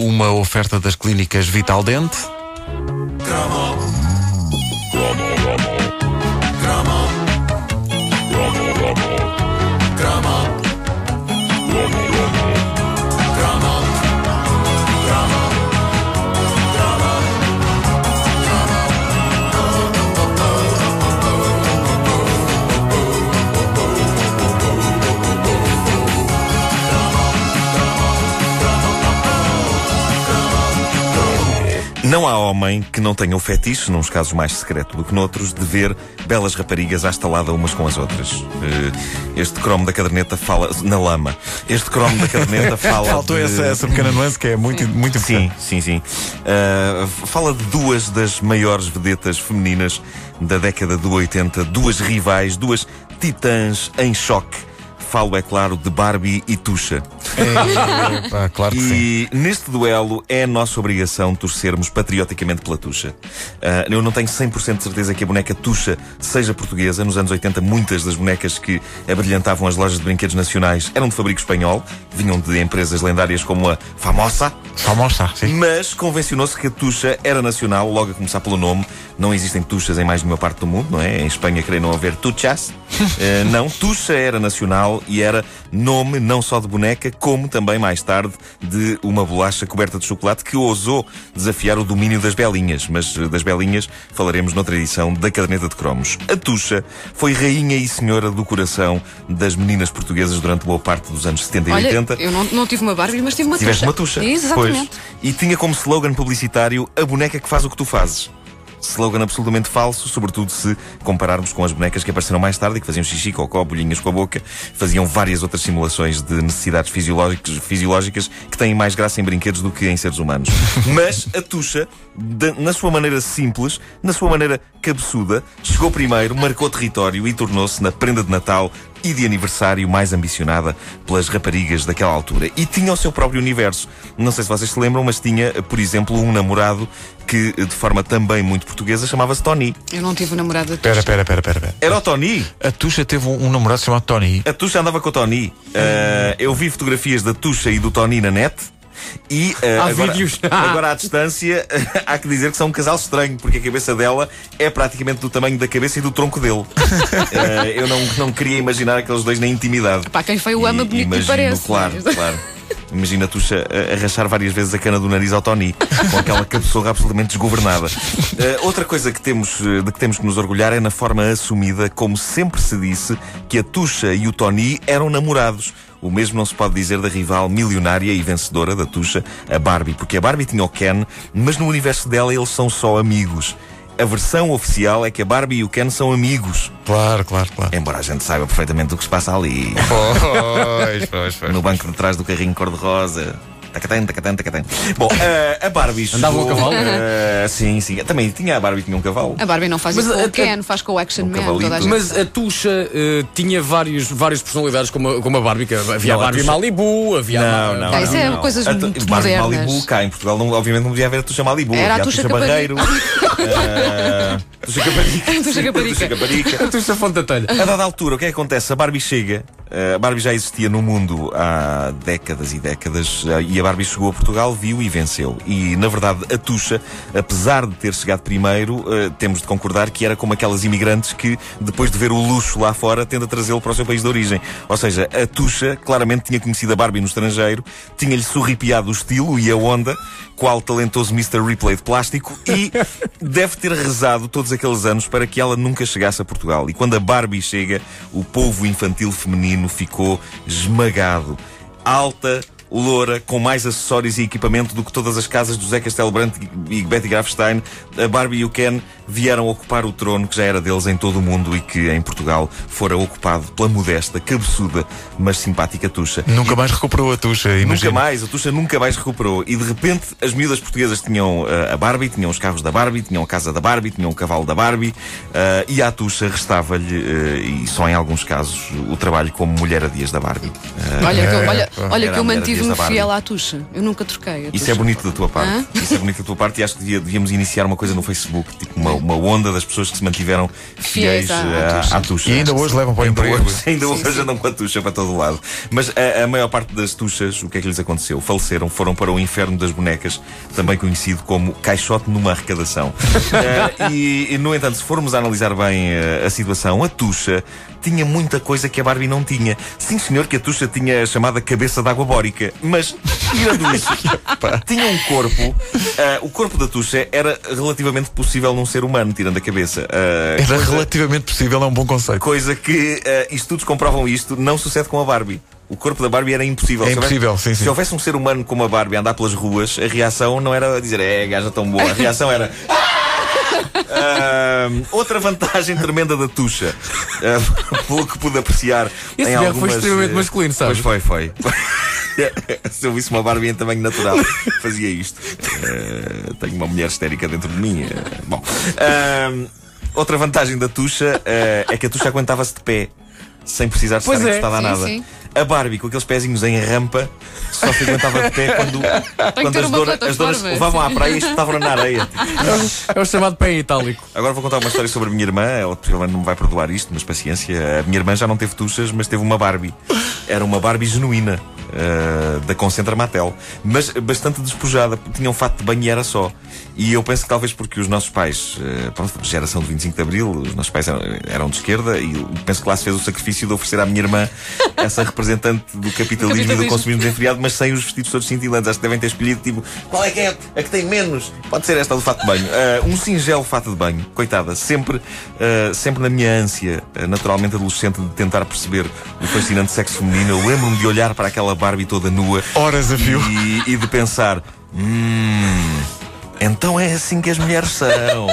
uma oferta das clínicas Vital Dente. Não há homem que não tenha o fetiche, nos casos mais secreto do que noutros, de ver belas raparigas à estalada umas com as outras. Eh, Este cromo da caderneta fala. na lama. Este cromo da caderneta fala. Faltou de... essa, essa pequena nuance que é muito, muito Sim, importante. sim, sim. Uh, fala de duas das maiores vedetas femininas da década do 80, duas rivais, duas titãs em choque. Falo, é claro, de Barbie e Tuxa. É, pá, claro que sim. E neste duelo é a nossa obrigação torcermos patrioticamente pela Tuxa. Ah, eu não tenho 100% de certeza que a boneca Tuxa seja portuguesa. Nos anos 80, muitas das bonecas que abrilhantavam as lojas de brinquedos nacionais eram de fabrico espanhol, vinham de empresas lendárias como a Famosa. Famosa, sim. Mas convencionou-se que a Tuxa era nacional, logo a começar pelo nome. Não existem Tuxas em mais nenhuma parte do mundo, não é? Em Espanha, creio não haver Tuchas. Eh, não, Tuxa era nacional e era nome não só de boneca, como também mais tarde de uma bolacha coberta de chocolate que ousou desafiar o domínio das belinhas. Mas eh, das belinhas falaremos noutra edição da Caderneta de Cromos. A Tuxa foi rainha e senhora do coração das meninas portuguesas durante boa parte dos anos 70 e Olha, 80. eu não, não tive uma Barbie, mas tive uma Tiveste tucha. uma tucha. Exatamente. Pois. E tinha como slogan publicitário a boneca que faz o que tu fazes. Slogan absolutamente falso, sobretudo se compararmos com as bonecas que apareceram mais tarde e que faziam xixi, cocó, bolhinhas com a boca, faziam várias outras simulações de necessidades fisiológicas, fisiológicas que têm mais graça em brinquedos do que em seres humanos. Mas a Tuxa, de- na sua maneira simples, na sua maneira cabeçuda, chegou primeiro, marcou território e tornou-se na prenda de Natal e de aniversário mais ambicionada pelas raparigas daquela altura. E tinha o seu próprio universo. Não sei se vocês se lembram, mas tinha, por exemplo, um namorado que, de forma também muito portuguesa, chamava-se Tony. Eu não tive um namorado da Espera, tucha. espera, espera, espera. espera. Era o Tony! A Tuxa teve um, um namorado chamado Tony. A Tuxa andava com o Tony. Ah, eu vi fotografias da Tuxa e do Tony na net. E ah, Há agora, vídeos. agora à distância há que dizer que são um casal estranho, porque a cabeça dela é praticamente do tamanho da cabeça e do tronco dele. Ah, eu não, não queria imaginar aqueles dois na intimidade. Pá, quem feio ama E- bonito imagino, parece. Claro, claro. Imagina a Tuxa a, a rachar várias vezes a cana do nariz ao Tony, com aquela cabeçorra absolutamente desgovernada. Eh, outra coisa que temos, de que temos que nos orgulhar é na forma assumida, como sempre se disse, que a Tuxa e o Tony eram namorados. O mesmo não se pode dizer da rival milionária e vencedora da Tuxa, a Barbie, porque a Barbie tinha o Ken, mas no universo dela eles são só amigos. A versão oficial é que a Barbie e o Ken são amigos, Claro, claro, claro. embora a gente saiba perfeitamente o que se passa ali Pois, pois, pois. no banco de trás do carrinho cor-de-rosa. Tacatã, tacatã, tacatã. Bom, eh, a Barbie chegou... Andava a cavalo? eh, sim, sim. Também tinha a Barbie, tinha um cavalo. A Barbie não faz Mas isso com a- o Ken, faz com o Action Um Man. cavalito. Toda a gente Mas a Tuxa eh, tinha vários, várias personalidades como a, como a Barbie. que havia Não, a a Barbie Tuxa- Malibu, havia a, Não, não, Ah, isso não, é não. coisas A muito Barbie modernas. Malibu, cá em Portugal, não, obviamente não podia haver a Tuxa Malibu. Era a Tuxa Barreiro. eh, Tuxa Caparica. Tuxa Caparica. Tuxa Caparica. a Tuxa Fontatelha. A dada altura, o que é que acontece? A Barbie chega. Eh, A Barbie já existia no mundo há décadas e décadas eh, e a Barbie chegou a Portugal, viu e venceu. E, na verdade, a Tuxa, apesar de ter chegado primeiro, eh, temos de concordar que era como aquelas imigrantes que, depois de ver o luxo lá fora, tende a trazê-lo para o seu país de origem. Ou seja, a Tuxa claramente tinha conhecido a Barbie no estrangeiro, tinha-lhe sorripiado o estilo e a onda, qual talentoso Mr. Ripley de plástico, e deve ter rezado todos aqueles anos para que ela nunca chegasse a Portugal. E quando a Barbie chega, o povo infantil feminino ficou esmagado. Alta, loura, com mais acessórios e equipamento do que todas as casas do Zé Castelo Branco e Betty Grafstein, a Barbie e o Ken vieram ocupar o trono que já era deles em todo o mundo e que em Portugal fora ocupado pela modesta, cabeçuda, mas simpática Tuxa. Nunca mais recuperou a Tuxa, Nunca imagina. mais, a Tuxa nunca mais recuperou. E de repente as miúdas portuguesas tinham eh, a Barbie, tinham os carros da Barbie, tinham a casa da Barbie, tinham o cavalo da Barbie eh, e à Tuxa restava-lhe, eh, e só em alguns casos, o trabalho como mulher a dias da Barbie. Olha, que eu, olha, olha que eu a mulher mantive-me fiel à Tuxa. Eu nunca troquei. a isso é bonito da tua parte. Hã? Isso é bonito da tua parte e acho que devia- devíamos iniciar uma coisa no Facebook, tipo uma uma onda das pessoas que se mantiveram fiéis, Fiéis à- à tucha. à tucha. E ainda hoje levam para o Ainda emprego. hoje, ainda hoje andam com a tucha para todo o lado. Mas a, a maior parte das tuchas, o que é que lhes aconteceu? Faleceram, foram para o inferno das bonecas, também conhecido como caixote numa arrecadação. Eh, e, e, no entanto, se formos a analisar bem eh, a situação, a tucha tinha muita coisa que a Barbie não tinha. Sim, senhor, que a tucha tinha a chamada cabeça de água bórica. Mas, tirando isso, tinha um corpo. eh, o corpo da tucha era relativamente possível num ser humano, tirando a cabeça. Eh, Era coisa- relativamente possível, é um bom conceito. Coisa que eh, estudos comprovam isto, não sucede com a Barbie. O corpo da Barbie era impossível. É Se houvesse- impossível, sim, sim. Se houvesse um ser humano como a Barbie a andar pelas ruas, a reação não era dizer é, gaja tão boa. A reação era. Ah, outra vantagem tremenda da tucha, ah, pelo que pude apreciar Esse em berro foi algumas, extremamente eh, masculino, sabes? Pois foi, foi. Se eu visse uma Barbie em tamanho natural, fazia isto. Eh, tenho uma mulher histérica dentro de mim. eh, bom. Ah, outra vantagem da tucha eh, é que a tucha aguentava-se de pé, sem precisar Pois estar é. encostada a nada. sim. A Barbie, com aqueles pezinhos em rampa, só se aguentava de pé quando, quando as, dona- as donas levavam à praia e espetavam na areia. É o chamado pé itálico. Agora vou contar uma história sobre a minha irmã. Ela não me vai perdoar isto, mas paciência. A minha irmã já não teve tuchas, mas teve uma Barbie. Era uma Barbie genuína. Eh, da Concentra Matel, mas bastante despojada, tinha um fato de banho e era só. E eu penso que talvez porque os nossos pais, eh, pronto, geração de 25 de Abril, os nossos pais eram, eram de esquerda e penso que lá se fez o sacrifício de oferecer à minha irmã essa representante do capitalismo, e do consumismo desenfreado, mas sem os vestidos todos cintilantes. Acho que devem ter escolhido tipo, qual é que é? A que tem menos? Pode ser esta do fato de banho. Ah, um singelo fato de banho, coitada, sempre, ah, sempre na minha ânsia, naturalmente adolescente, de tentar perceber o fascinante sexo feminino. Eu lembro-me de olhar para aquela Barbie toda nua Horas a fio. e, e de pensar: hum, então é assim que as mulheres são.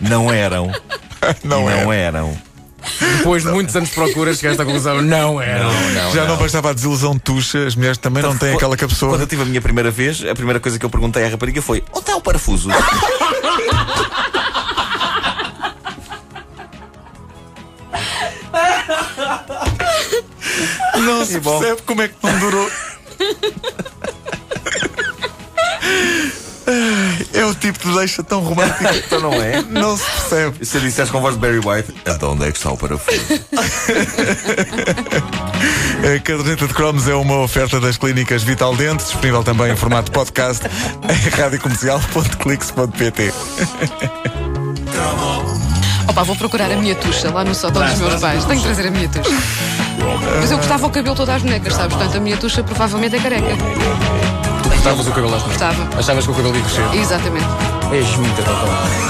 Não eram. Não e é. não eram. Depois de muitos anos de procura, chegaste à conclusão, não era. não, Já não bastava a desilusão de tucha, as mulheres também não têm aquela cabeçola. Quando eu tive a minha primeira vez, a primeira coisa que eu perguntei à rapariga foi: onde está o parafuso? Não se bom. percebe como é que não durou. É o tipo de deixa tão romântico. então não é? Não se percebe. E se eu dissesse com voz de Barry White, então onde é que está o parafuso? A caderneta de cromos é uma oferta das clínicas Vital Dente, disponível também em formato podcast em radiocomercial.clix.pt. Opa, vou procurar a minha tucha lá no sótão dos meus pais. Tenho que trazer a minha tucha. Mas eu gostava o cabelo todo às bonecas, sabes? Portanto, a minha tucha provavelmente é careca. Tu cortavas o cabelo às mãos. Gostava. Achavas que o cabelo ia crescer. Exatamente. És muito totó.